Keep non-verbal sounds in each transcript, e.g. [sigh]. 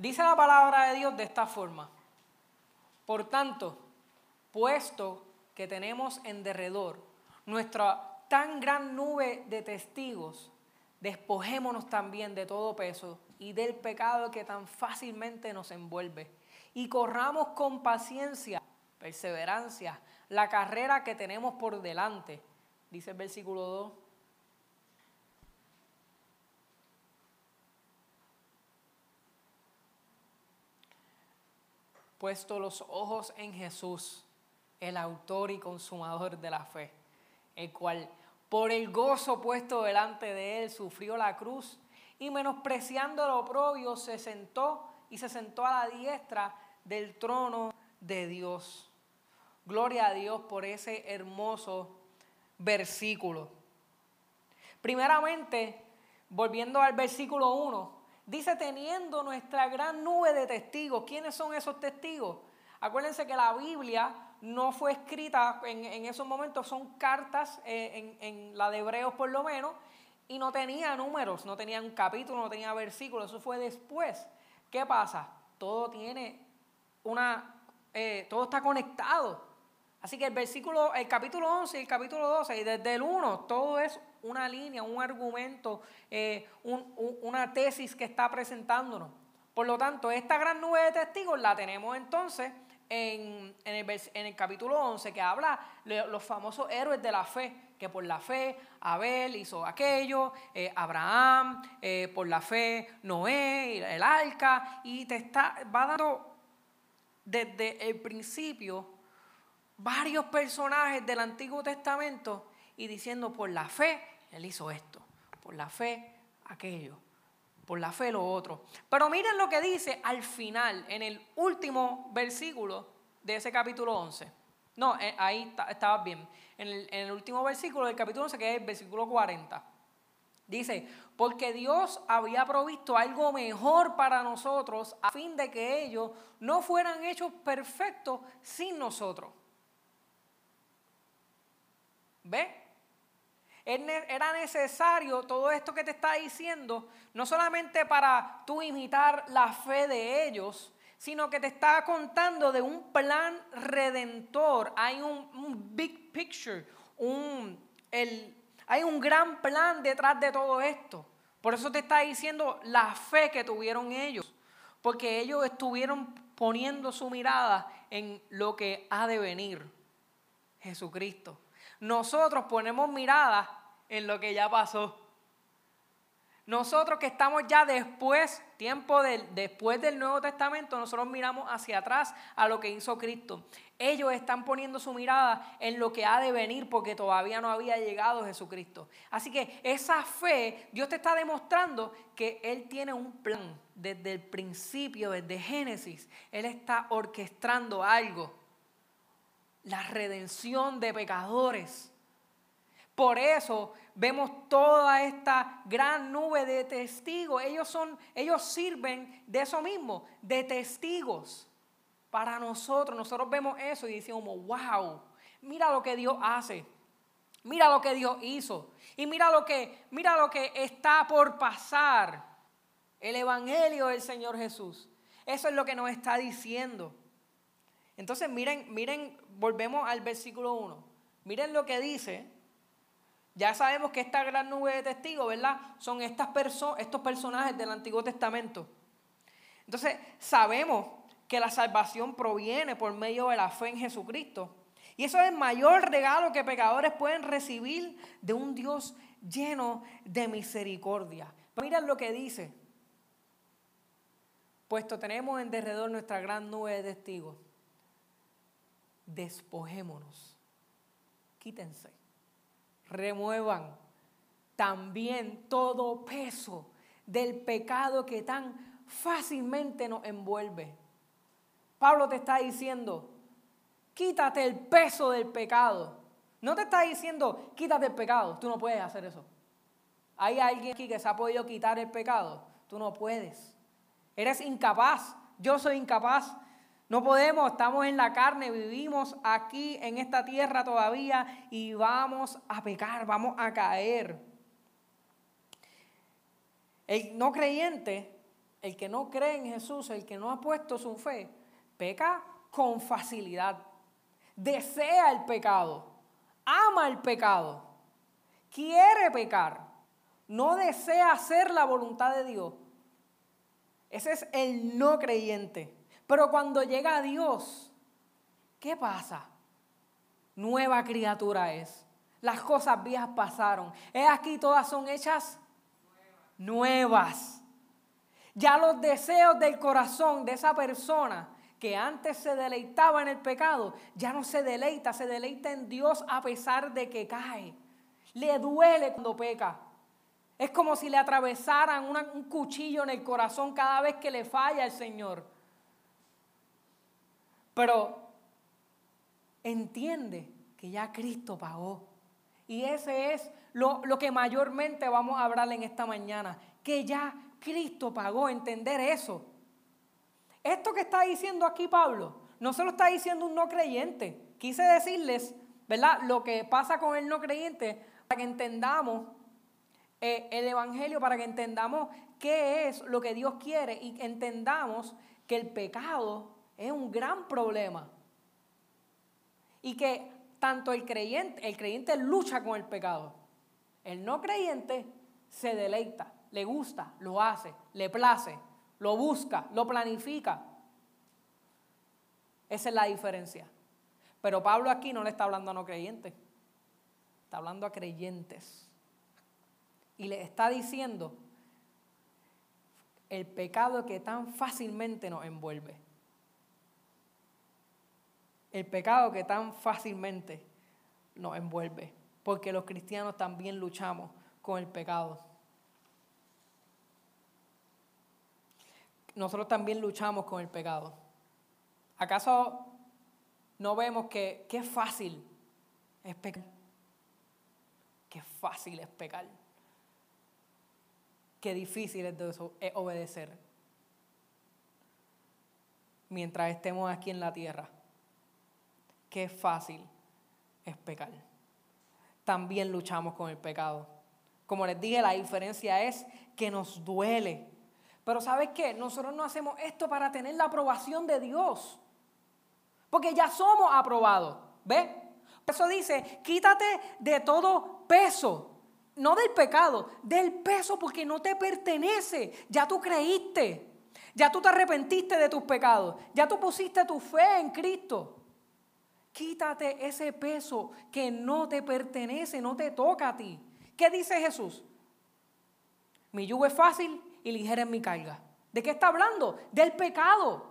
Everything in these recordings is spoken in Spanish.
Dice la palabra de Dios de esta forma. Por tanto, puesto que tenemos en derredor nuestra tan gran nube de testigos, despojémonos también de todo peso y del pecado que tan fácilmente nos envuelve. Y corramos con paciencia, perseverancia, la carrera que tenemos por delante. Dice el versículo 2. Puesto los ojos en Jesús, el autor y consumador de la fe, el cual por el gozo puesto delante de él sufrió la cruz y menospreciando lo oprobio se sentó y se sentó a la diestra del trono de Dios. Gloria a Dios por ese hermoso versículo. Primeramente, volviendo al versículo 1, dice teniendo nuestra gran nube de testigos. ¿Quiénes son esos testigos? Acuérdense que la Biblia no fue escrita en, esos momentos, son cartas eh, en, en, la de Hebreos por lo menos, y no tenía números, no tenía un capítulo, no tenía versículos, eso fue después. ¿Qué pasa? Todo tiene una, eh, todo está conectado. Así que el versículo, el capítulo 11 y el capítulo 12, y desde el 1, todo es una línea, un argumento, eh, una tesis que está presentándonos. Por lo tanto, esta gran nube de testigos la tenemos entonces en, el, capítulo 11 que habla de los famosos héroes de la fe, que por la fe Abel hizo aquello, eh, Abraham, eh, por la fe Noé, el arca, y te está, va dando desde el principio varios personajes del Antiguo Testamento y diciendo por la fe él hizo esto, por la fe aquello por la fe lo otro. Pero miren lo que dice al final, en el último versículo de ese capítulo 11. No, eh, ahí estaba bien. En el, último versículo del capítulo 11, que es el versículo 40. Dice, porque Dios había provisto algo mejor para nosotros a fin de que ellos no fueran hechos perfectos sin nosotros. ¿Ve? Era necesario todo esto que te está diciendo, no solamente para tú imitar la fe de ellos, sino que te está contando de un plan redentor. Hay un, big picture, un, hay un gran plan detrás de todo esto. Por eso te está diciendo la fe que tuvieron ellos, porque ellos estuvieron poniendo su mirada en lo que ha de venir, Jesucristo. Nosotros ponemos mirada en lo que ya pasó. Nosotros que estamos ya después, tiempo del, después del Nuevo Testamento, nosotros miramos hacia atrás a lo que hizo Cristo. Ellos están poniendo su mirada en lo que ha de venir porque todavía no había llegado Jesucristo. Así que esa fe, Dios te está demostrando que Él tiene un plan desde el principio, desde Génesis. Él está orquestando algo. La redención de pecadores por eso vemos toda esta gran nube de testigos. Ellos son, ellos sirven de eso mismo, de testigos para nosotros. Nosotros vemos eso y decimos, wow, mira lo que Dios hace. Mira lo que Dios hizo. Y mira lo que, mira lo que está por pasar. El evangelio del Señor Jesús. Eso es lo que nos está diciendo. Entonces, miren, miren, volvemos al versículo 1. Miren lo que dice ya sabemos que esta gran nube de testigos, ¿verdad? Son estas estos personajes del Antiguo Testamento. Entonces, sabemos que la salvación proviene por medio de la fe en Jesucristo. Y eso es el mayor regalo que pecadores pueden recibir de un Dios lleno de misericordia. Miren lo que dice. Puesto tenemos en derredor nuestra gran nube de testigos. Despojémonos. Quítense remuevan también todo peso del pecado que tan fácilmente nos envuelve. Pablo te está diciendo, quítate el peso del pecado. No te está diciendo, quítate el pecado. Tú no puedes hacer eso. ¿Hay alguien aquí que se ha podido quitar el pecado? Tú no puedes. Eres incapaz. Yo soy incapaz. No podemos, estamos en la carne, vivimos aquí en esta tierra todavía y vamos a pecar, vamos a caer. El no creyente el que no cree en Jesús, el que no ha puesto su fe, peca con facilidad. Desea el pecado, ama el pecado, quiere pecar, no desea hacer la voluntad de Dios. Ese es el no creyente. Pero cuando llega a Dios, ¿qué pasa? Nueva criatura es. Las cosas viejas pasaron. Es aquí todas son hechas nuevas. Ya los deseos del corazón de esa persona que antes se deleitaba en el pecado, ya no se deleita, se deleita en Dios a pesar de que cae. Le duele cuando peca. Es como si le atravesaran un cuchillo en el corazón cada vez que le falla el Señor. Pero entiende que ya Cristo pagó. Y ese es lo, lo que mayormente vamos a hablar en esta mañana, que ya Cristo pagó, entender eso. Esto que está diciendo aquí Pablo, no se lo está diciendo un no creyente. Quise decirles, ¿verdad? Lo que pasa con el no creyente para que entendamos eh, el Evangelio, para que entendamos qué es lo que Dios quiere y entendamos que el pecado es un gran problema. Y que tanto el creyente, el creyente lucha con el pecado. El no creyente se deleita le gusta, lo hace, le place, lo busca, lo planifica. Esa es la diferencia. Pero Pablo aquí no le está hablando a no creyentes, está hablando a creyentes. Y le está diciendo el pecado que tan fácilmente nos envuelve. El pecado que tan fácilmente nos envuelve. Porque los cristianos también luchamos con el pecado. nosotros también luchamos con el pecado. ¿Acaso no vemos que qué fácil es pecar? Qué fácil es pecar. Qué difícil es, obedecer. Mientras estemos aquí en la tierra. Qué fácil es pecar. También luchamos con el pecado. Como les dije, la diferencia es que nos duele pero ¿sabes qué? Nosotros no hacemos esto para tener la aprobación de Dios. Porque ya somos aprobados. ¿Ves? Eso dice, quítate de todo peso. No del pecado, del peso porque no te pertenece. Ya tú creíste. Ya tú te arrepentiste de tus pecados. Ya tú pusiste tu fe en Cristo. Quítate ese peso que no te pertenece, no te toca a ti. ¿Qué dice Jesús? Mi yugo es fácil y ligera en mi carga. ¿De qué está hablando? Del pecado.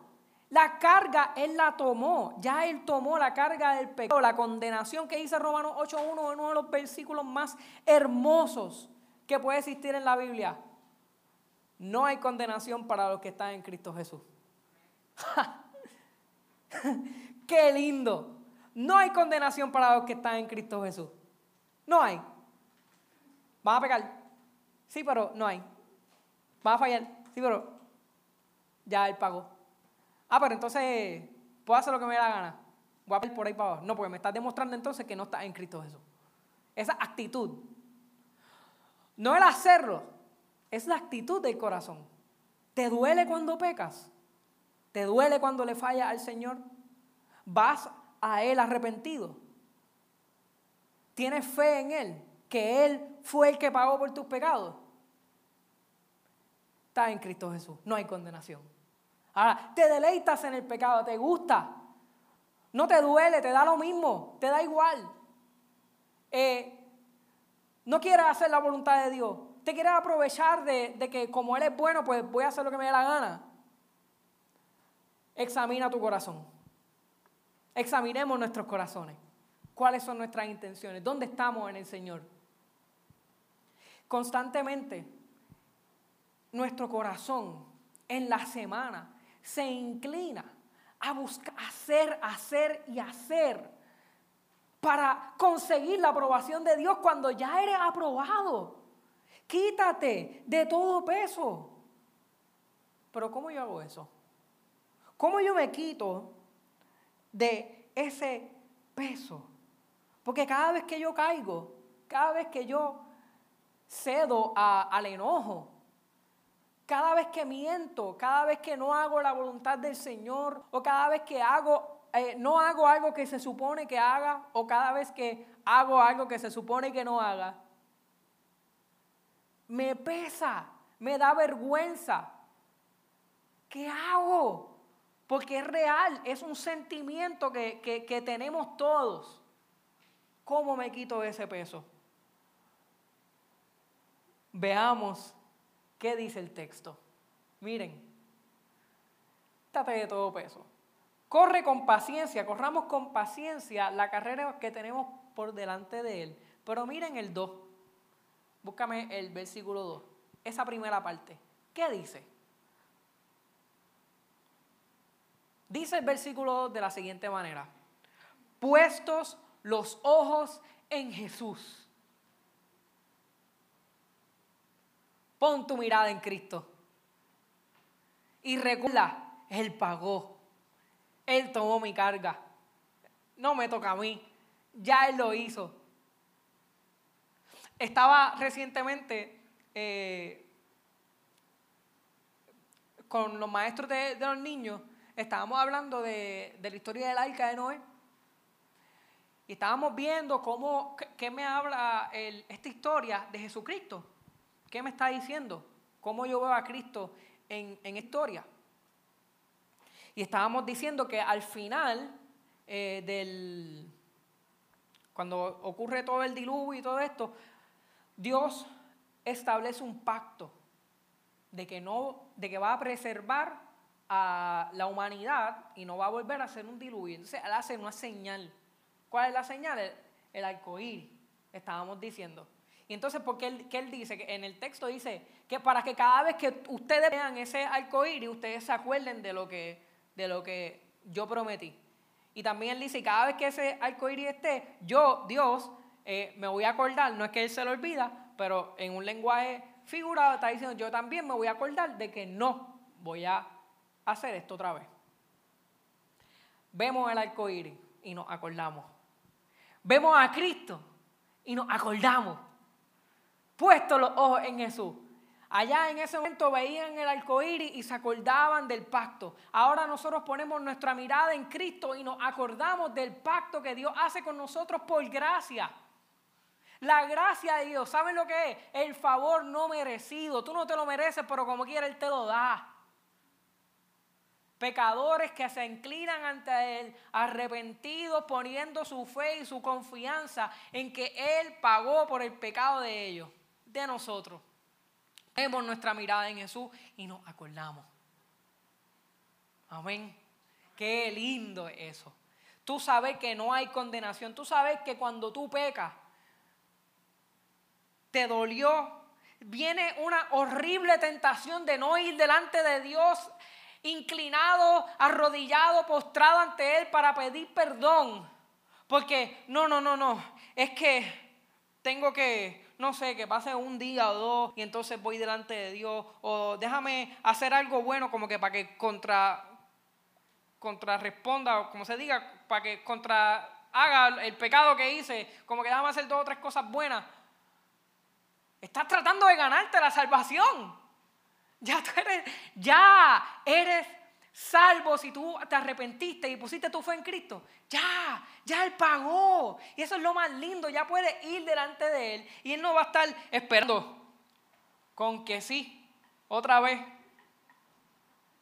La carga Él la tomó. Ya Él tomó la carga del pecado. La condenación que dice Romanos 8.1 uno de los versículos más hermosos que puede existir en la Biblia. No hay condenación para los que están en Cristo Jesús. [laughs] [laughs] Qué lindo. No hay condenación para los que están en Cristo Jesús. No hay. ¿Van a pecar? Sí, pero no hay. Va a fallar. Sí, pero ya él pagó. Ah, pero entonces, ¿puedo hacer lo que me dé la gana? Voy a ir por ahí para abajo. No, porque me estás demostrando entonces que no estás en Cristo Jesús. Esa actitud. No el hacerlo, es la actitud del corazón. ¿Te duele cuando pecas? ¿Te duele cuando le falla al Señor? ¿Vas a Él arrepentido? ¿Tienes fe en Él? Que Él fue el que pagó por tus pecados en Cristo Jesús. No hay condenación. Ahora, te deleitas en el pecado, te gusta. No te duele, te da lo mismo, te da igual. Eh, no quieres hacer la voluntad de Dios. Te quieres aprovechar de, de que como Él es bueno, pues voy a hacer lo que me dé la gana. Examina tu corazón. Examinemos nuestros corazones. ¿Cuáles son nuestras intenciones? ¿Dónde estamos en el Señor? Constantemente nuestro corazón en la semana se inclina a buscar hacer, hacer y hacer para conseguir la aprobación de Dios cuando ya eres aprobado. Quítate de todo peso. Pero ¿cómo yo hago eso? ¿Cómo yo me quito de ese peso? Porque cada vez que yo caigo, cada vez que yo cedo al enojo, cada vez que miento, cada vez que no hago la voluntad del Señor, o cada vez que hago, eh, no hago algo que se supone que haga, o cada vez que hago algo que se supone que no haga, me pesa, me da vergüenza. ¿Qué hago? Porque es real, es un sentimiento que, que tenemos todos. ¿Cómo me quito ese peso? Veamos qué dice el texto. Miren, estate de todo peso. Corre con paciencia, corramos con paciencia la carrera que tenemos por delante de él. Pero miren el 2. Búscame el versículo 2. Esa primera parte. ¿Qué dice? Dice el versículo 2 de la siguiente manera. Puestos los ojos en Jesús. Pon tu mirada en Cristo. Y recuerda, Él pagó. Él tomó mi carga. No me toca a mí. Ya Él lo hizo. Estaba recientemente eh, con los maestros de, los niños, estábamos hablando de, de la historia del arca de Noé. Y estábamos viendo cómo, qué me habla esta historia de Jesucristo. ¿Qué me está diciendo? ¿Cómo yo veo a Cristo en, en historia? Y estábamos diciendo que al final eh, del, cuando ocurre todo el diluvio y todo esto, Dios establece un pacto de que, no, de que va a preservar a la humanidad y no va a volver a hacer un diluvio. Entonces Él hace una señal. ¿Cuál es la señal? El, el arcoíris, estábamos diciendo. Y entonces, ¿por qué él, él dice? Que en el texto dice que para que cada vez que ustedes vean ese arcoíris, ustedes se acuerden de lo que, de lo que yo prometí. Y también él dice, cada vez que ese arcoíris esté, yo, Dios, eh, me voy a acordar, no es que él se lo olvida, pero en un lenguaje figurado está diciendo, yo también me voy a acordar de que no voy a hacer esto otra vez. Vemos el arcoíris y nos acordamos. Vemos a Cristo y nos acordamos. Puesto los ojos en Jesús. Allá en ese momento veían el arcoíris y se acordaban del pacto. Ahora nosotros ponemos nuestra mirada en Cristo y nos acordamos del pacto que Dios hace con nosotros por gracia. La gracia de Dios, ¿saben lo que es? El favor no merecido. Tú no te lo mereces, pero como quiera Él te lo da. Pecadores que se inclinan ante Él, arrepentidos, poniendo su fe y su confianza en que Él pagó por el pecado de ellos, de nosotros. Vemos nuestra mirada en Jesús y nos acordamos. Amén. Qué lindo es eso. Tú sabes que no hay condenación. Tú sabes que cuando tú pecas, te dolió. Viene una horrible tentación de no ir delante de Dios inclinado, arrodillado, postrado ante Él para pedir perdón. Porque, no, no, no, no, es que tengo que, no sé, que pase un día o dos y entonces voy delante de Dios. O déjame hacer algo bueno como que para que contra, contrarresponda, o como se diga, para que contra haga el pecado que hice, como que déjame hacer dos o tres cosas buenas. Estás tratando de ganarte la salvación. Ya eres, ya eres salvo si tú te arrepentiste y pusiste tu fe en Cristo. Ya, ya Él pagó. Y eso es lo más lindo. Ya puedes ir delante de Él y Él no va a estar esperando con que sí, otra vez,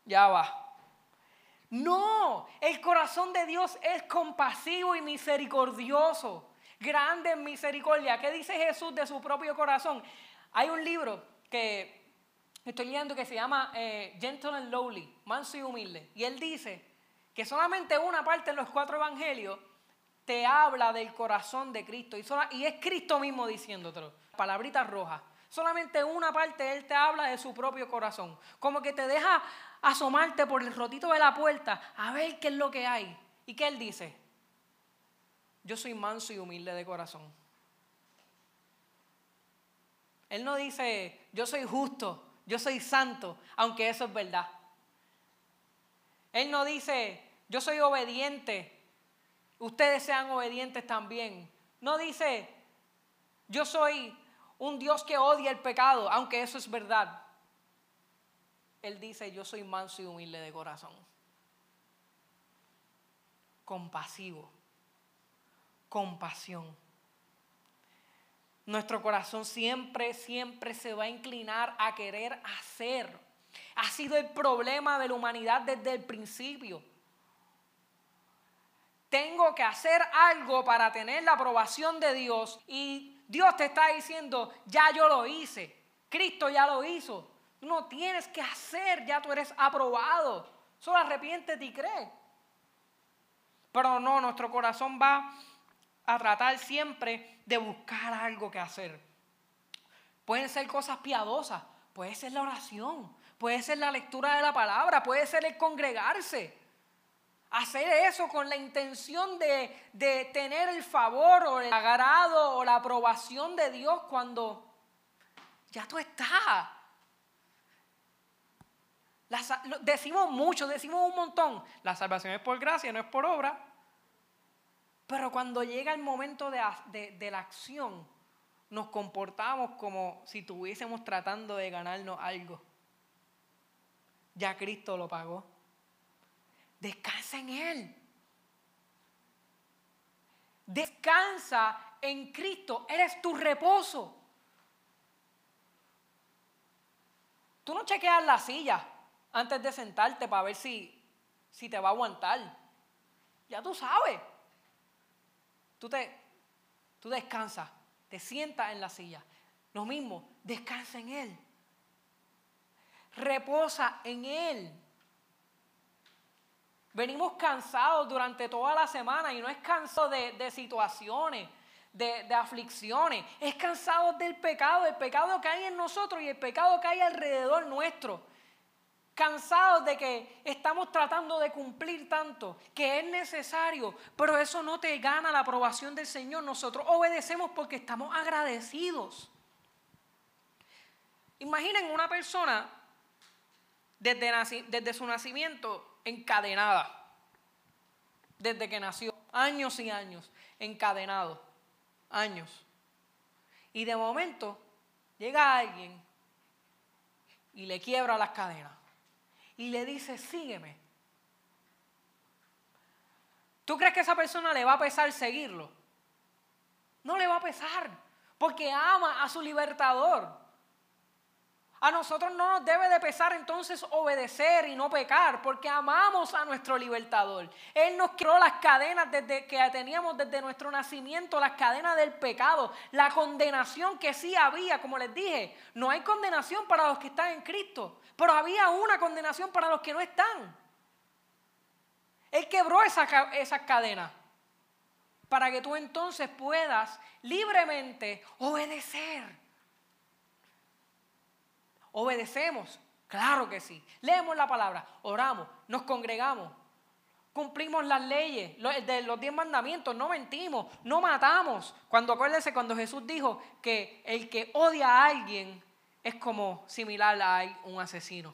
ya va. No, el corazón de Dios es compasivo y misericordioso. Grande en misericordia. ¿Qué dice Jesús de su propio corazón? Hay un libro que estoy leyendo que se llama eh, Gentle and Lowly, manso y humilde. Y él dice que solamente una parte en los cuatro evangelios te habla del corazón de Cristo. Y, y es Cristo mismo diciéndotelo. Palabrita roja. Solamente una parte él te habla de su propio corazón. Como que te deja asomarte por el rotito de la puerta a ver qué es lo que hay. ¿Y qué él dice? Yo soy manso y humilde de corazón. Él no dice, yo soy justo, yo soy santo, aunque eso es verdad. Él no dice, yo soy obediente, ustedes sean obedientes también. No dice, yo soy un Dios que odia el pecado, aunque eso es verdad. Él dice, yo soy manso y humilde de corazón. Compasivo. Compasión. Nuestro corazón siempre, siempre se va a inclinar a querer hacer. Ha sido el problema de la humanidad desde el principio. Tengo que hacer algo para tener la aprobación de Dios y Dios te está diciendo, ya yo lo hice, Cristo ya lo hizo. no tienes que hacer, ya tú eres aprobado. Solo arrepiéntete y cree. Pero no, nuestro corazón va a tratar siempre de buscar algo que hacer. Pueden ser cosas piadosas, puede ser la oración, puede ser la lectura de la palabra, puede ser el congregarse. Hacer eso con la intención de, de, tener el favor o el agrado o la aprobación de Dios cuando ya tú estás. decimos mucho, decimos un montón. La salvación es por gracia, no es por obra. Pero cuando llega el momento de, la acción, nos comportamos como si estuviésemos tratando de ganarnos algo. Ya Cristo lo pagó. Descansa en Él. Descansa en Cristo. Eres tu reposo. Tú no chequeas la silla antes de sentarte para ver si, si te va a aguantar. Ya tú sabes. Tú, te, tú descansas, te sientas en la silla. Lo mismo, descansa en Él. Reposa en Él. Venimos cansados durante toda la semana y no es cansado de, situaciones, de, de, aflicciones, es cansado del pecado, el pecado que hay en nosotros y el pecado que hay alrededor nuestro. Cansados de que estamos tratando de cumplir tanto, que es necesario, pero eso no te gana la aprobación del Señor. Nosotros obedecemos porque estamos agradecidos. Imaginen una persona desde, desde su nacimiento encadenada. Desde que nació, años y años, encadenado, años. Y de momento llega alguien y le quiebra las cadenas y le dice, sígueme. ¿Tú crees que a esa persona le va a pesar seguirlo? No le va a pesar, porque ama a su libertador. A nosotros no nos debe de pesar entonces obedecer y no pecar, porque amamos a nuestro libertador. Él nos creó las cadenas desde que teníamos desde nuestro nacimiento, las cadenas del pecado, la condenación que sí había, como les dije, no hay condenación para los que están en Cristo, pero había una condenación para los que no están. Él quebró esas esa cadenas para que tú entonces puedas libremente obedecer. ¿Obedecemos? Claro que sí. Leemos la palabra, oramos, nos congregamos, cumplimos las leyes de los diez mandamientos, no mentimos, no matamos. Cuando acuérdense cuando Jesús dijo que el que odia a alguien es como similar a un asesino.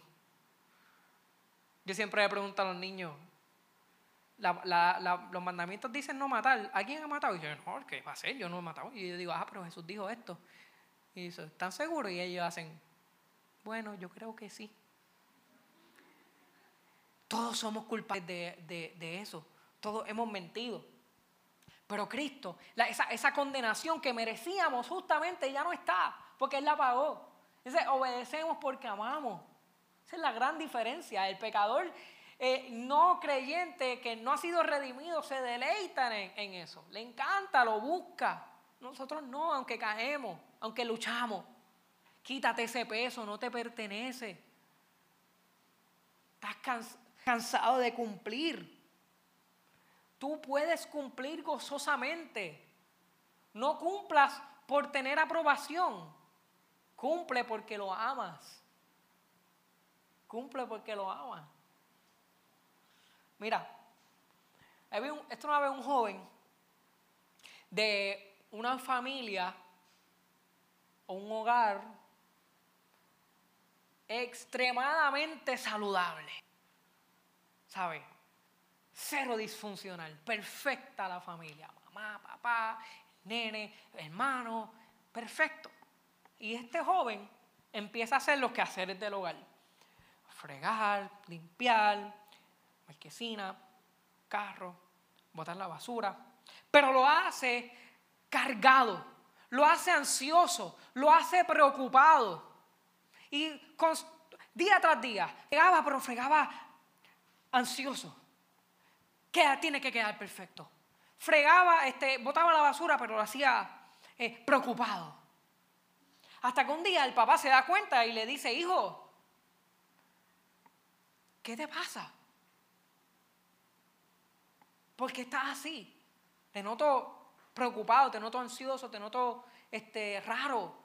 Yo siempre le pregunto a los niños, los mandamientos dicen no matar. ¿A ha matado? Y yo, no, ¿qué va a ser? Yo no he matado. Y yo digo, ah, pero Jesús dijo esto. Y dice, ¿están seguros? Y ellos hacen, bueno, yo creo que sí. Todos somos culpables de, eso. Todos hemos mentido. Pero Cristo, esa, esa, condenación que merecíamos justamente ya no está, porque Él la pagó. Dice, obedecemos porque amamos. Esa es la gran diferencia. El pecador eh, no creyente que no ha sido redimido se deleita en, en eso. Le encanta, lo busca. Nosotros no, aunque caemos, aunque luchamos. Quítate ese peso, no te pertenece. Estás cansado de cumplir. Tú puedes cumplir gozosamente. No cumplas por tener aprobación. Cumple porque lo amas. Cumple porque lo amas. Mira, esto una vez un joven de una familia o un hogar extremadamente saludable. ¿Sabe? Cero disfuncional, perfecta la familia. Mamá, papá, nene, hermano, perfecto. Y este joven empieza a hacer los quehaceres del hogar. fregar, limpiar, marquesina, carro, botar la basura, pero lo hace cargado, lo hace ansioso, lo hace preocupado. Y día tras día, fregaba, pero fregaba ansioso. Que tiene que quedar perfecto. Fregaba, este, botaba la basura, pero lo hacía eh, preocupado. Hasta que un día el papá se da cuenta y le dice, hijo, ¿qué te pasa? ¿Por qué estás así? Te noto preocupado, te noto ansioso, te noto este, raro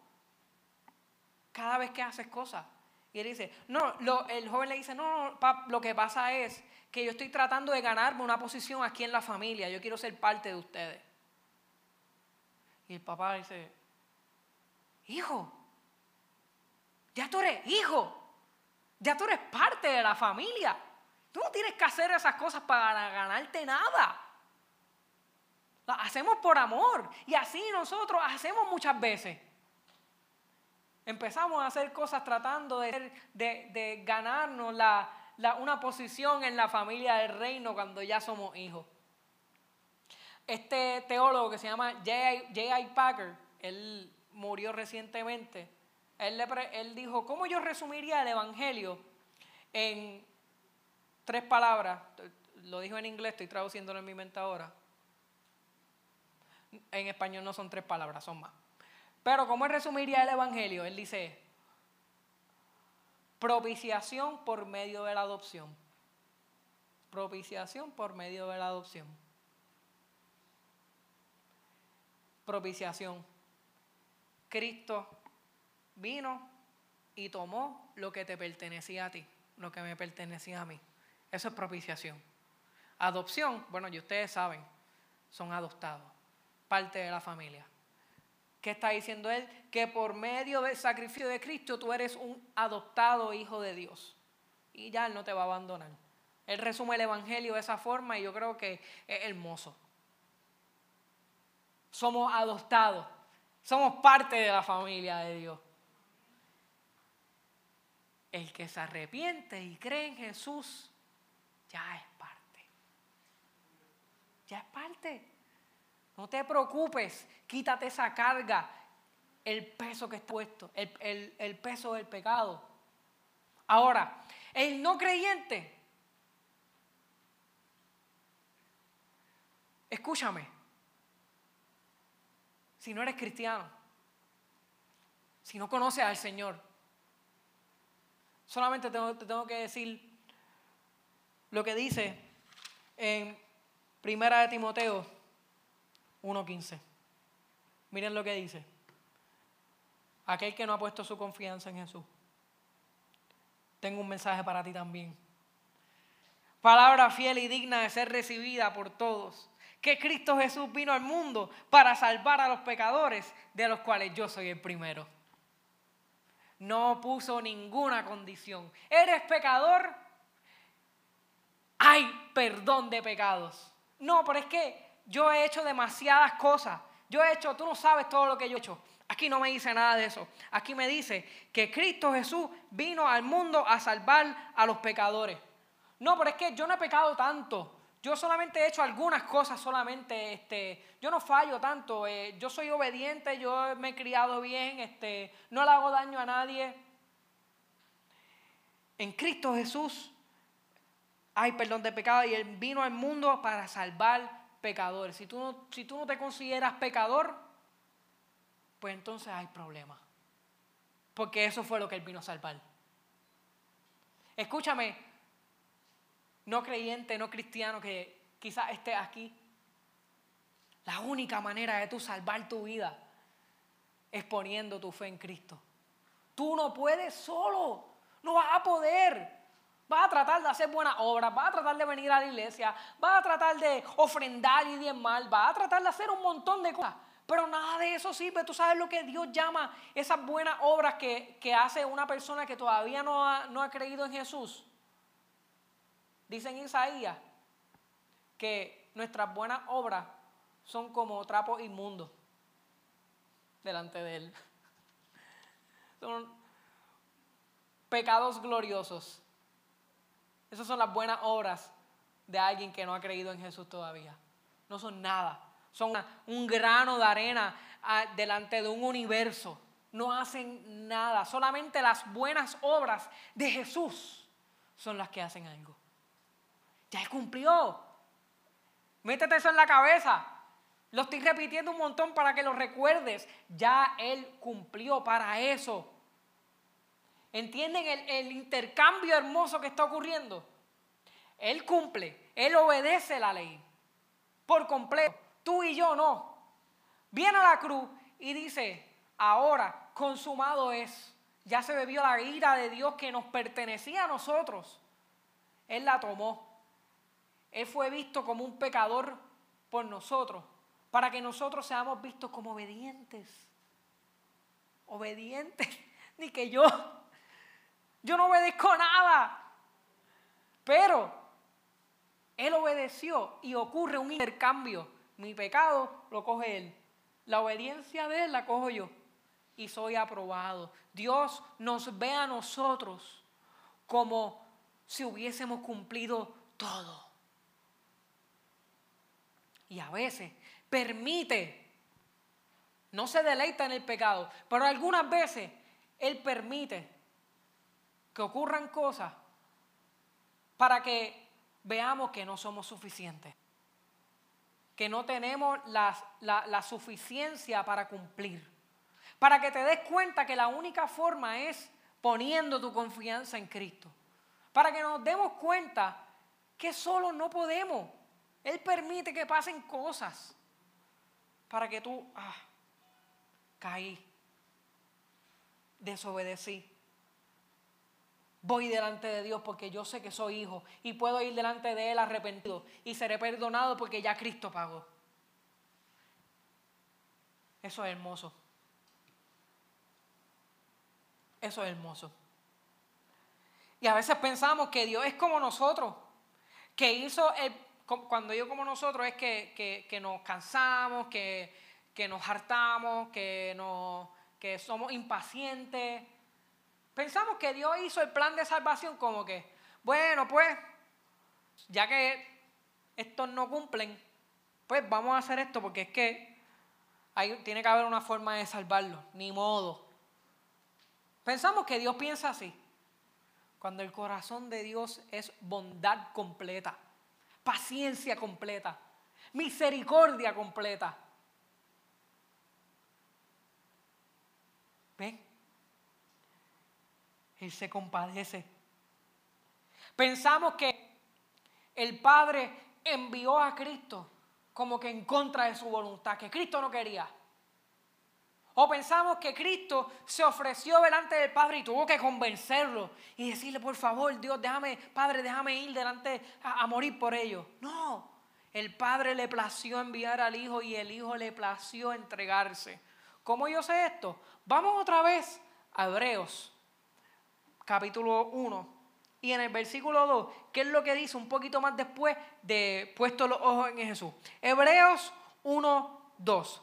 cada vez que haces cosas. Y él dice, no, el joven le dice, no, no lo que pasa es que yo estoy tratando de ganarme una posición aquí en la familia, yo quiero ser parte de ustedes. Y el papá dice, hijo, ya tú eres hijo, ya tú eres parte de la familia. Tú no tienes que hacer esas cosas para ganarte nada. Las hacemos por amor y así nosotros hacemos muchas veces. Empezamos a hacer cosas tratando de, de, ganarnos una posición en la familia del reino cuando ya somos hijos. Este teólogo que se llama J.I. Packer, él murió recientemente, él, él dijo, ¿cómo yo resumiría el Evangelio en tres palabras? Lo dijo en inglés, estoy traduciéndolo en mi mente ahora. En español no son tres palabras, son más. Pero ¿cómo resumiría el Evangelio? Él dice, propiciación por medio de la adopción. Propiciación por medio de la adopción. Propiciación. Cristo vino y tomó lo que te pertenecía a ti, lo que me pertenecía a mí. Eso es propiciación. Adopción, bueno, y ustedes saben, son adoptados, parte de la familia. ¿Qué está diciendo él? Que por medio del sacrificio de Cristo tú eres un adoptado hijo de Dios. Y ya Él no te va a abandonar. Él resume el Evangelio de esa forma y yo creo que es hermoso. Somos adoptados. Somos parte de la familia de Dios. El que se arrepiente y cree en Jesús ya es parte. Ya es parte. No te preocupes, quítate esa carga, el peso que está puesto, el, el peso del pecado. Ahora, el no creyente, escúchame, si no eres cristiano, si no conoces al Señor, solamente te tengo que decir lo que dice en Primera de Timoteo 1.15. Miren lo que dice. Aquel que no ha puesto su confianza en Jesús. Tengo un mensaje para ti también. Palabra fiel y digna de ser recibida por todos. Que Cristo Jesús vino al mundo para salvar a los pecadores, de los cuales yo soy el primero. No puso ninguna condición. ¿Eres pecador? Hay perdón de pecados. No, pero es que yo he hecho demasiadas cosas. Yo he hecho, tú no sabes todo lo que yo he hecho. Aquí no me dice nada de eso. Aquí me dice que Cristo Jesús vino al mundo a salvar a los pecadores. No, pero es que yo no he pecado tanto. Yo solamente he hecho algunas cosas, solamente, este, yo no fallo tanto. Eh, yo soy obediente, yo me he criado bien, este, no le hago daño a nadie. En Cristo Jesús hay perdón de pecado y Él vino al mundo para salvar pecadores. Si tú, no, si tú no te consideras pecador, pues entonces hay problema. Porque eso fue lo que Él vino a salvar. Escúchame, no creyente, no cristiano que quizás esté aquí. La única manera de tú salvar tu vida es poniendo tu fe en Cristo. Tú no puedes solo, no vas a poder. Vas a tratar de hacer buenas obras, vas a tratar de venir a la iglesia, vas a tratar de ofrendar y mal, vas a tratar de hacer un montón de cosas. Pero nada de eso sirve. Tú sabes lo que Dios llama esas buenas obras que, hace una persona que todavía no ha, no ha creído en Jesús. Dice en Isaías que nuestras buenas obras son como trapos inmundos delante de Él. [laughs] Son pecados gloriosos Esas son las buenas obras de alguien que no ha creído en Jesús todavía. No son nada. Son un grano de arena ah, delante de un universo. No hacen nada. Solamente las buenas obras de Jesús son las que hacen algo. Ya cumplió. Métete eso en la cabeza. Lo estoy repitiendo un montón para que lo recuerdes. Ya Él cumplió para eso. ¿Entienden el, intercambio hermoso que está ocurriendo? Él cumple, Él obedece la ley por completo. Tú y yo no. Viene a la cruz y dice, ahora consumado es. Ya se bebió la ira de Dios que nos pertenecía a nosotros. Él la tomó. Él fue visto como un pecador por nosotros, para que nosotros seamos vistos como obedientes. Obedientes. [laughs] Ni que yo. Yo no obedezco nada. Pero Él obedeció y ocurre un intercambio. Mi pecado lo coge Él. La obediencia de Él la cojo yo. Y soy aprobado. Dios nos ve a nosotros como si hubiésemos cumplido todo. Y a veces permite, no se deleita en el pecado, pero algunas veces Él permite que ocurran cosas para que veamos que no somos suficientes, que no tenemos la, la, suficiencia para cumplir, para que te des cuenta que la única forma es poniendo tu confianza en Cristo, para que nos demos cuenta que solo no podemos. Él permite que pasen cosas para que tú, ah, caí, desobedecí. Voy delante de Dios porque yo sé que soy hijo y puedo ir delante de Él arrepentido y seré perdonado porque ya Cristo pagó. Eso es hermoso. Eso es hermoso. Y a veces pensamos que Dios es como nosotros, que hizo el, cuando yo como nosotros es que, nos cansamos, que, nos hartamos, que, que somos impacientes. Pensamos que Dios hizo el plan de salvación como que, bueno, pues, ya que estos no cumplen, pues vamos a hacer esto porque es que hay, tiene que haber una forma de salvarlo, ni modo. Pensamos que Dios piensa así, cuando el corazón de Dios es bondad completa paciencia completa, misericordia completa. ¿Ven? Él se compadece. Pensamos que el Padre envió a Cristo como que en contra de su voluntad, que Cristo no quería. O pensamos que Cristo se ofreció delante del Padre y tuvo que convencerlo y decirle, por favor, Dios, déjame, Padre, déjame ir delante a, morir por ellos. No, el Padre le plació enviar al Hijo y el Hijo le plació entregarse. ¿Cómo yo sé esto? Vamos otra vez a Hebreos, capítulo 1. Y en el versículo 2, ¿qué es lo que dice un poquito más después de puesto los ojos en Jesús? Hebreos 1, 2.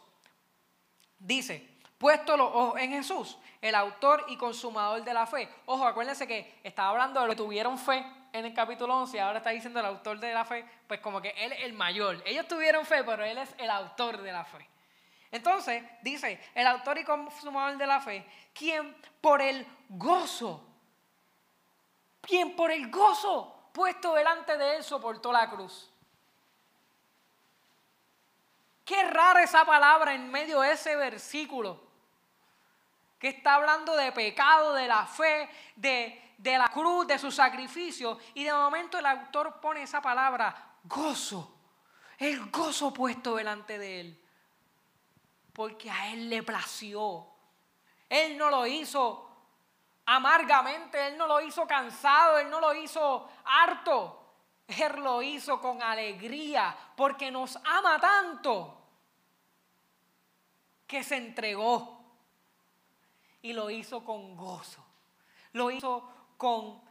Dice, puesto los ojos en Jesús, el autor y consumador de la fe. Ojo, acuérdense que estaba hablando de los que tuvieron fe en el capítulo 11 y ahora está diciendo el autor de la fe, pues como que él es el mayor. Ellos tuvieron fe, pero él es el autor de la fe. Entonces, dice, el autor y consumador de la fe, quien por el gozo, quien por el gozo puesto delante de él soportó la cruz. Qué rara esa palabra en medio de ese versículo que está hablando de pecado, de la fe, de, de la cruz, de su sacrificio. Y de momento el autor pone esa palabra, gozo. El gozo puesto delante de él. Porque a él le plació. Él no lo hizo amargamente, él no lo hizo cansado, él no lo hizo harto. Él lo hizo con alegría porque nos ama tanto que se entregó y lo hizo con gozo. Lo hizo con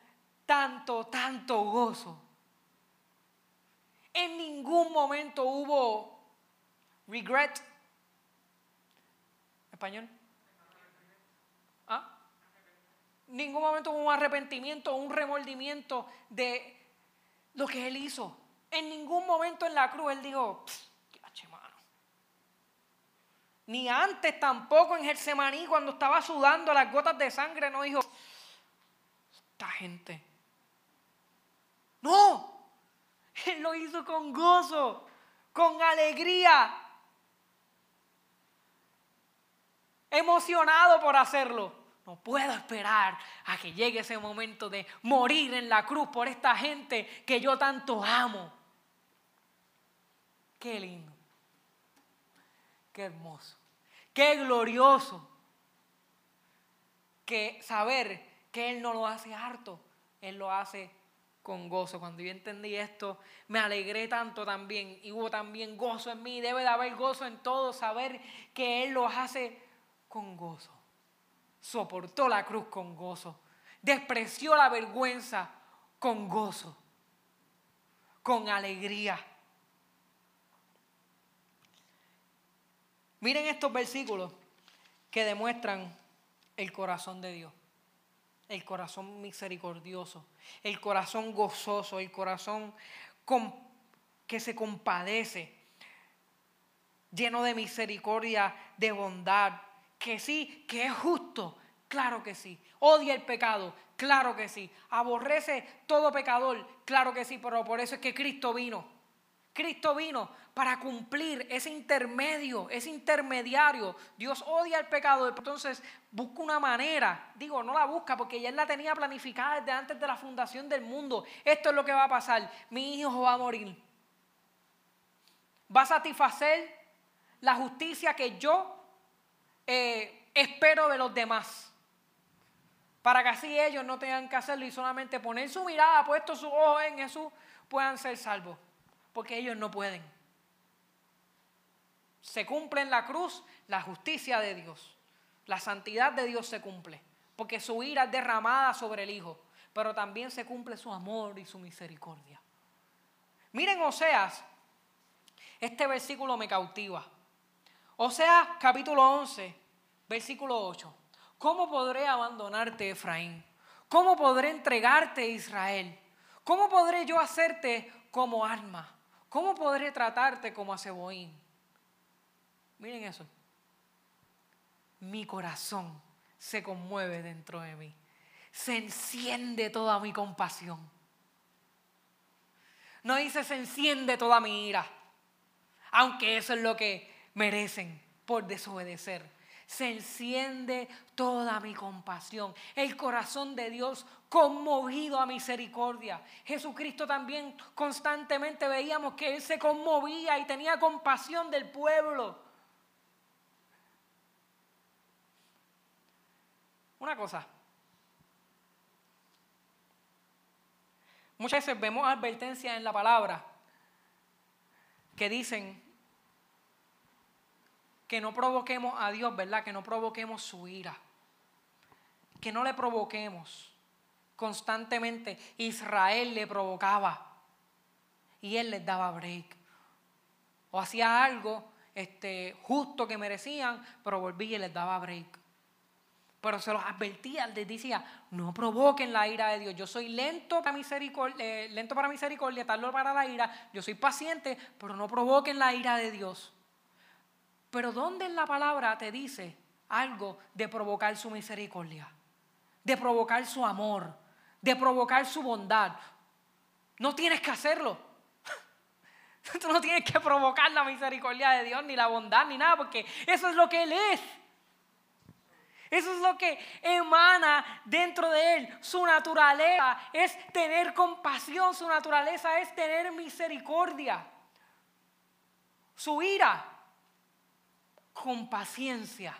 tanto, tanto gozo. En ningún momento hubo regret. ¿Español? ¿Ah? Ningún momento hubo un arrepentimiento, un remordimiento de, lo que Él hizo. En ningún momento en la cruz Él dijo, mano. Ni antes tampoco en Getsemaní cuando estaba sudando las gotas de sangre no dijo, esta gente. No, Él lo hizo con gozo, con alegría, emocionado por hacerlo. No puedo esperar a que llegue ese momento de morir en la cruz por esta gente que yo tanto amo. Qué lindo. Qué hermoso. Qué glorioso. Que saber que Él no lo hace harto, Él lo hace con gozo. Cuando yo entendí esto, me alegré tanto también. Y hubo también gozo en mí. Debe de haber gozo en todo, saber que Él lo hace con gozo soportó la cruz con gozo, despreció la vergüenza con gozo, con alegría. Miren estos versículos que demuestran el corazón de Dios, el corazón misericordioso, el corazón gozoso, el corazón que se compadece, lleno de misericordia, de bondad, que sí, que es justo, claro que sí. Odia el pecado, claro que sí. Aborrece todo pecador, claro que sí, pero por eso es que Cristo vino. Cristo vino para cumplir ese intermedio, ese intermediario. Dios odia el pecado, entonces busca una manera. Digo, no la busca porque ya él la tenía planificada desde antes de la fundación del mundo. Esto es lo que va a pasar. Mi hijo va a morir. Va a satisfacer la justicia que yo eh, espero de los demás. Para que así ellos no tengan que hacerlo y solamente poner su mirada, puesto su ojo en Jesús, puedan ser salvos. Porque ellos no pueden. Se cumple en la cruz la justicia de Dios. La santidad de Dios se cumple. Porque su ira es derramada sobre el Hijo. Pero también se cumple su amor y su misericordia. Miren Oseas, este versículo me cautiva. O sea, capítulo 11, versículo 8. ¿Cómo podré abandonarte, Efraín? ¿Cómo podré entregarte, Israel? ¿Cómo podré yo hacerte como arma? ¿Cómo podré tratarte como a Ceboín? Miren eso. Mi corazón se conmueve dentro de mí. Se enciende toda mi compasión. No dice se enciende toda mi ira. Aunque eso es lo que merecen por desobedecer. Se enciende toda mi compasión. El corazón de Dios conmovido a misericordia. Jesucristo también constantemente veíamos que Él se conmovía y tenía compasión del pueblo. Una cosa. Muchas veces vemos advertencias en la palabra que dicen que no provoquemos a Dios, ¿verdad? Que no provoquemos su ira. Que no le provoquemos. Constantemente Israel le provocaba y él les daba break. O hacía algo este, justo que merecían, pero volvía y les daba break. Pero se los advertía, les decía, no provoquen la ira de Dios. Yo soy lento para misericordia, eh, lento para misericordia, tardo para la ira. Yo soy paciente, pero no provoquen la ira de Dios. Pero ¿dónde en la palabra te dice algo de provocar su misericordia? De provocar su amor, de provocar su bondad. No tienes que hacerlo. [laughs] Tú no tienes que provocar la misericordia de Dios, ni la bondad, ni nada, porque eso es lo que Él es. Eso es lo que emana dentro de Él. Su naturaleza es tener compasión, su naturaleza es tener misericordia. Su ira con paciencia.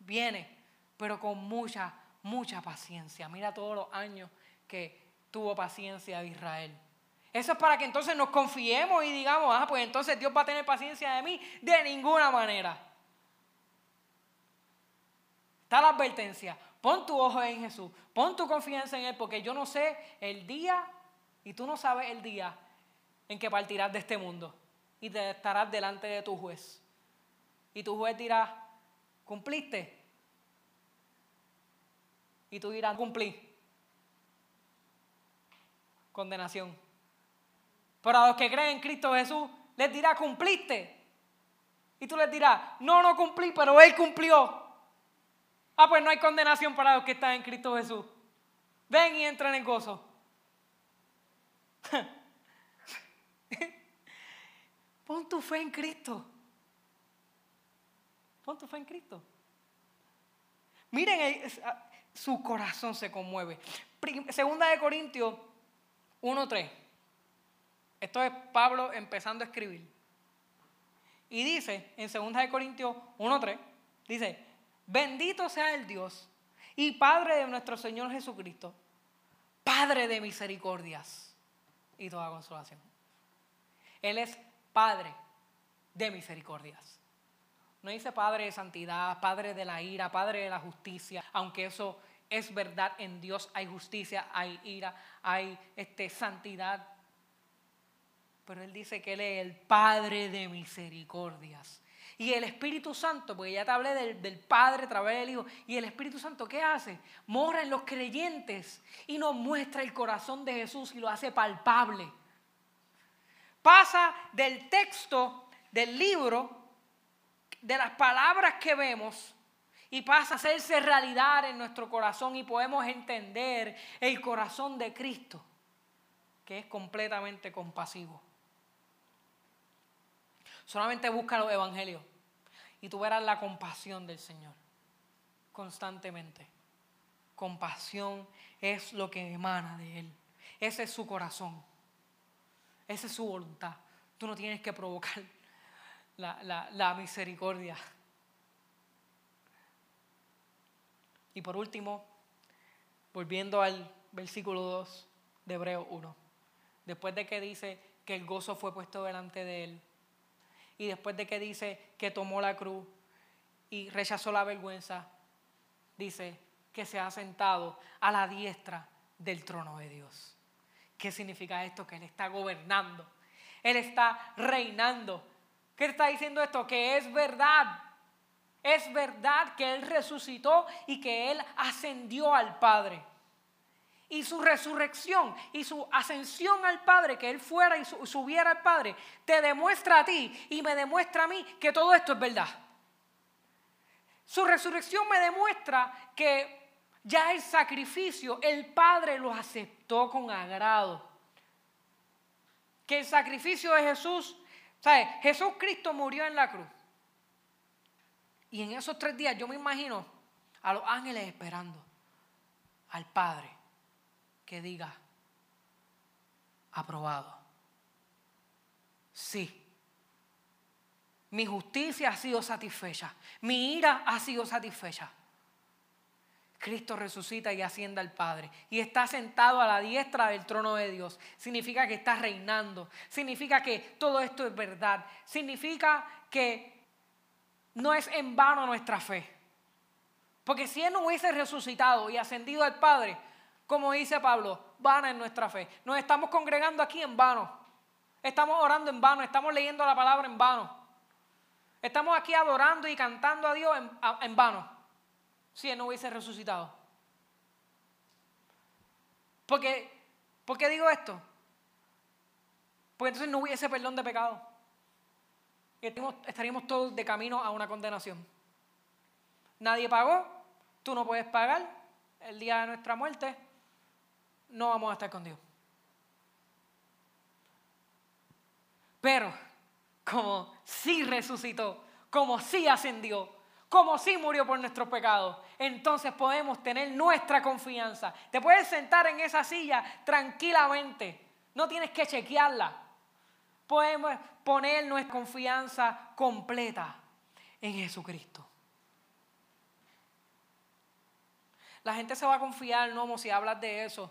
Viene, pero con mucha, mucha paciencia. Mira todos los años que tuvo paciencia Israel. Eso es para que entonces nos confiemos y digamos, ah, pues entonces Dios va a tener paciencia de mí. De ninguna manera. Está la advertencia. Pon tu ojo en Jesús. Pon tu confianza en Él, porque yo no sé el día y tú no sabes el día en que partirás de este mundo y te estarás delante de tu juez. Y tu juez dirá, ¿cumpliste? Y tú dirás, cumplí. Condenación. Pero a los que creen en Cristo Jesús, les dirá, cumpliste. Y tú les dirás, no, no cumplí, pero Él cumplió. Ah, pues no hay condenación para los que están en Cristo Jesús. Ven y entren en gozo. [laughs] Pon tu fe en Cristo. Pon tu fe en Cristo. Miren, ah, su corazón se conmueve. Segunda de Corintios 1.3. Esto es Pablo empezando a escribir. Y dice en Segunda de Corintios 1.3, dice, bendito sea el Dios y Padre de nuestro Señor Jesucristo, Padre de misericordias y toda consolación. Él es Padre de misericordias. No dice Padre de santidad, Padre de la ira, Padre de la justicia, aunque eso es verdad, en Dios hay justicia, hay ira, hay este, santidad. Pero Él dice que Él es el Padre de misericordias. Y el Espíritu Santo, porque ya te hablé del, del, Padre a través del Hijo, y el Espíritu Santo, ¿qué hace? Mora en los creyentes y nos muestra el corazón de Jesús y lo hace palpable. Pasa del texto del libro, de las palabras que vemos, y pasa a hacerse realidad en nuestro corazón y podemos entender el corazón de Cristo, que es completamente compasivo. Solamente busca los evangelios y tú verás la compasión del Señor constantemente. Compasión es lo que emana de Él. Ese es su corazón. Esa es su voluntad. Tú no tienes que provocar la, la misericordia. Y por último, volviendo al versículo 2 de Hebreo 1, después de que dice que el gozo fue puesto delante de él, y después de que dice que tomó la cruz y rechazó la vergüenza, dice que se ha sentado a la diestra del trono de Dios. ¿Qué significa esto? Que Él está gobernando, Él está reinando. ¿Qué está diciendo esto? Que es verdad es verdad que Él resucitó y que Él ascendió al Padre. Y su resurrección y su ascensión al Padre, que Él fuera y subiera al Padre, te demuestra a ti y me demuestra a mí que todo esto es verdad. Su resurrección me demuestra que ya el sacrificio, el Padre lo aceptó con agrado. Que el sacrificio de Jesús, ¿sabes? Jesús Cristo murió en la cruz. Y en esos tres días yo me imagino a los ángeles esperando al Padre que diga, aprobado. Sí. Mi justicia ha sido satisfecha. Mi ira ha sido satisfecha. Cristo resucita y asciende al Padre. Y está sentado a la diestra del trono de Dios. Significa que está reinando. Significa que todo esto es verdad. Significa que no es en vano nuestra fe. Porque si Él no hubiese resucitado y ascendido al Padre, como dice Pablo, vana es nuestra fe. Nos estamos congregando aquí en vano. Estamos orando en vano, estamos leyendo la palabra en vano. Estamos aquí adorando y cantando a Dios en, vano. Si Él no hubiese resucitado. Porque, ¿Por qué digo esto? Porque entonces no hubiese perdón de pecado estaríamos todos de camino a una condenación. Nadie pagó, tú no puedes pagar, el día de nuestra muerte no vamos a estar con Dios. Pero como sí resucitó, como sí ascendió, como sí murió por nuestros pecados, entonces podemos tener nuestra confianza. Te puedes sentar en esa silla tranquilamente, no tienes que chequearla. Podemos poner nuestra confianza completa en Jesucristo. La gente se va a confiar, no, si hablas de eso.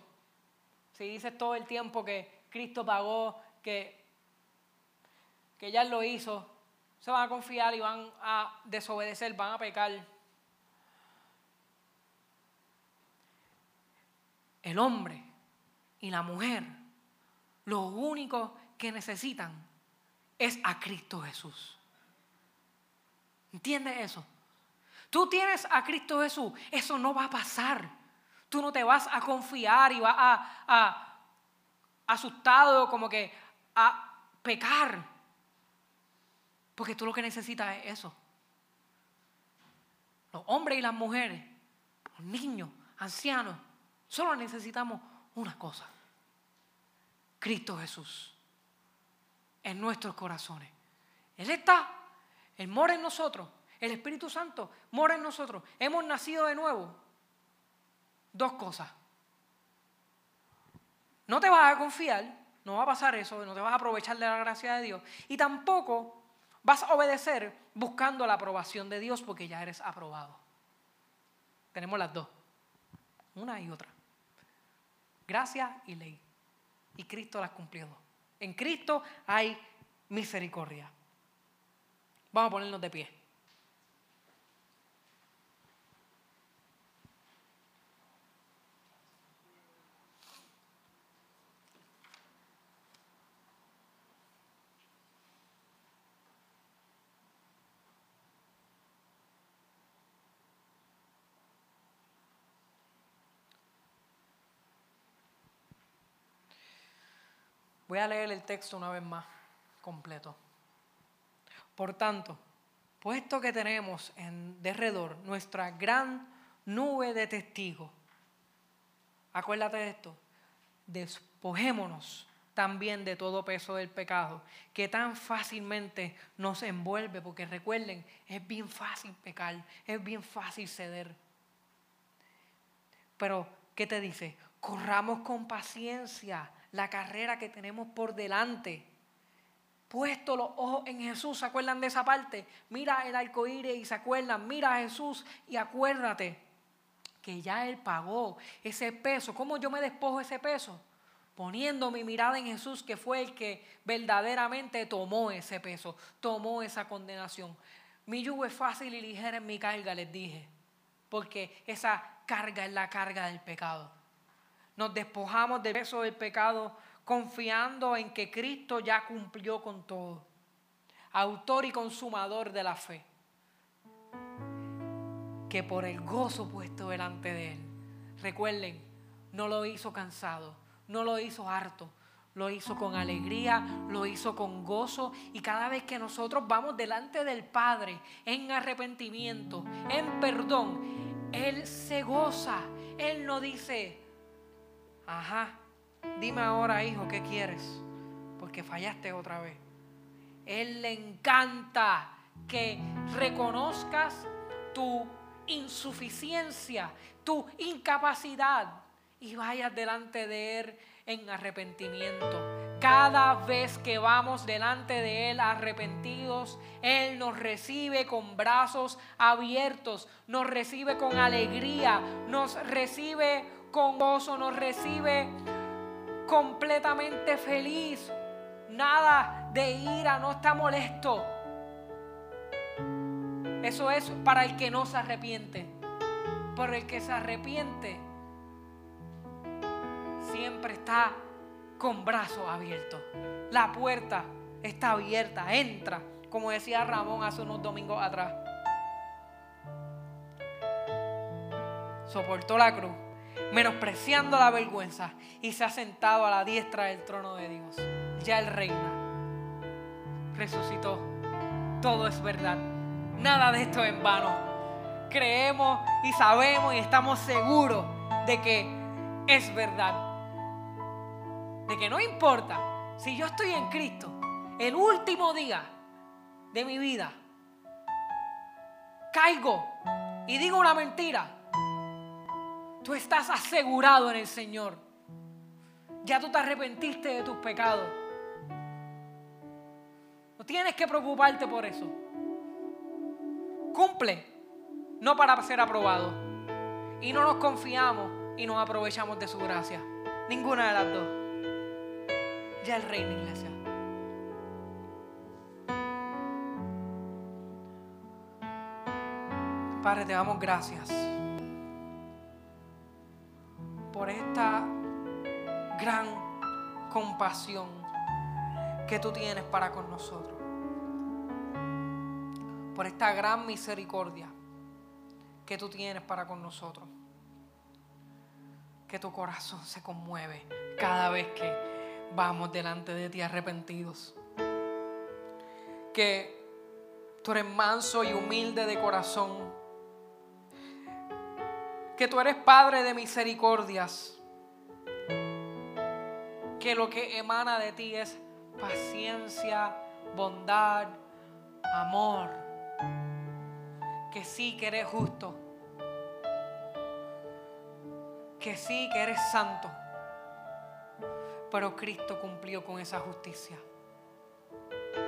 Si dices todo el tiempo que Cristo pagó, que, que ya lo hizo, se van a confiar y van a desobedecer, van a pecar. El hombre y la mujer, lo único que necesitan es a Cristo Jesús. ¿Entiendes eso? Tú tienes a Cristo Jesús, eso no va a pasar. Tú no te vas a confiar y vas a, a asustado como que a pecar. Porque tú lo que necesitas es eso. Los hombres y las mujeres, los niños, ancianos, solo necesitamos una cosa. Cristo Jesús en nuestros corazones. Él está, Él mora en nosotros, el Espíritu Santo mora en nosotros. Hemos nacido de nuevo. Dos cosas. No te vas a confiar, no va a pasar eso, no te vas a aprovechar de la gracia de Dios. Y tampoco vas a obedecer buscando la aprobación de Dios porque ya eres aprobado. Tenemos las dos, una y otra. Gracia y ley. Y Cristo las cumplió. En Cristo hay misericordia. Vamos a ponernos de pie. Voy a leer el texto una vez más, completo. Por tanto, puesto que tenemos en derredor nuestra gran nube de testigos, acuérdate de esto, despojémonos también de todo peso del pecado que tan fácilmente nos envuelve, porque recuerden, es bien fácil pecar, es bien fácil ceder. Pero, ¿qué te dice? Corramos con paciencia la carrera que tenemos por delante. Puesto los ojos en Jesús, ¿se acuerdan de esa parte? Mira el arco y se acuerdan, mira a Jesús y acuérdate que ya Él pagó ese peso. ¿Cómo yo me despojo ese peso? Poniendo mi mirada en Jesús, que fue el que verdaderamente tomó ese peso, tomó esa condenación. Mi yugo es fácil y ligera en mi carga, les dije, porque esa carga es la carga del pecado. Nos despojamos del peso del pecado confiando en que Cristo ya cumplió con todo. Autor y consumador de la fe. Que por el gozo puesto delante de Él. Recuerden, no lo hizo cansado, no lo hizo harto, lo hizo con alegría, lo hizo con gozo. Y cada vez que nosotros vamos delante del Padre en arrepentimiento, en perdón, Él se goza. Él no dice, Ajá, dime ahora, hijo, ¿qué quieres? Porque fallaste otra vez. Él le encanta que reconozcas tu insuficiencia, tu incapacidad y vayas delante de Él en arrepentimiento. Cada vez que vamos delante de Él arrepentidos, Él nos recibe con brazos abiertos, nos recibe con alegría, nos recibe con gozo, nos recibe completamente feliz. Nada de ira, no está molesto. Eso es para el que no se arrepiente. Por el que se arrepiente, siempre está con brazos abiertos. La puerta está abierta, entra, como decía Ramón hace unos domingos atrás. Soportó la cruz menospreciando la vergüenza, y se ha sentado a la diestra del trono de Dios. Ya Él reina. Resucitó. Todo es verdad. Nada de esto es en vano. Creemos y sabemos y estamos seguros de que es verdad. De que no importa si yo estoy en Cristo, el último día de mi vida, caigo y digo una mentira Tú estás asegurado en el Señor. Ya tú te arrepentiste de tus pecados. No tienes que preocuparte por eso. Cumple, no para ser aprobado. Y no nos confiamos y nos aprovechamos de su gracia. Ninguna de las dos. Ya el reino, iglesia. Padre, te damos gracias por esta gran compasión que tú tienes para con nosotros. Por esta gran misericordia que tú tienes para con nosotros. Que tu corazón se conmueve cada vez que vamos delante de ti arrepentidos. Que tú eres manso y humilde de corazón. Que tú eres Padre de misericordias. Que lo que emana de ti es paciencia, bondad, amor. Que sí que eres justo. Que sí que eres santo pero Cristo cumplió con esa justicia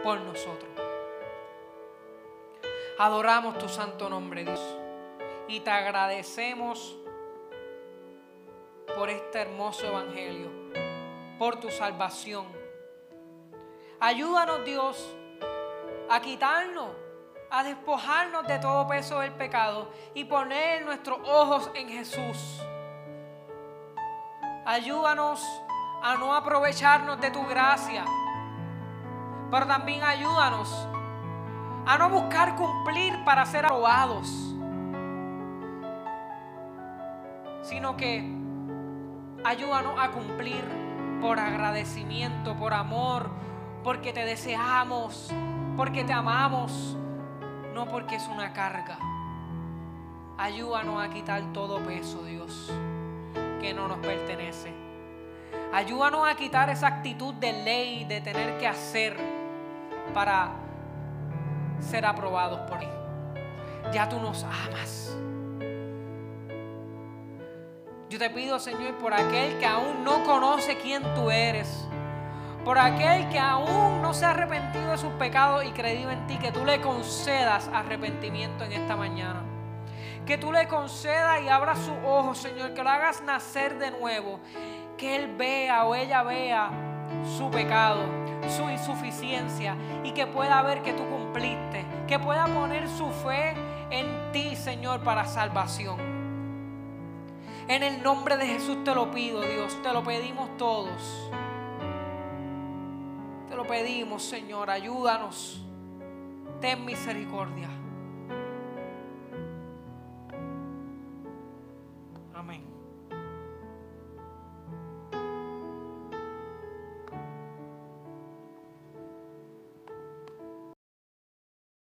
por nosotros. Adoramos tu santo nombre, Dios, y te agradecemos por este hermoso evangelio, por tu salvación. Ayúdanos, Dios, a quitarnos, a despojarnos de todo peso del pecado y poner nuestros ojos en Jesús. Ayúdanos a no aprovecharnos de tu gracia, pero también ayúdanos a no buscar cumplir para ser aprobados, sino que ayúdanos a cumplir por agradecimiento, por amor, porque te deseamos, porque te amamos, no porque es una carga. Ayúdanos a quitar todo peso, Dios, que no nos pertenece. Ayúdanos a quitar esa actitud de ley, de tener que hacer para ser aprobados por ti. Ya tú nos amas. Yo te pido, Señor, por aquel que aún no conoce quién tú eres, por aquel que aún no se ha arrepentido de sus pecados y creído en ti, que tú le concedas arrepentimiento en esta mañana. Que tú le concedas y abras sus ojos, Señor, que lo hagas nacer de nuevo que él vea o ella vea su pecado, su insuficiencia y que pueda ver que tú cumpliste, que pueda poner su fe en ti, Señor, para salvación. En el nombre de Jesús te lo pido, Dios, te lo pedimos todos. Te lo pedimos, Señor, ayúdanos. Ten misericordia.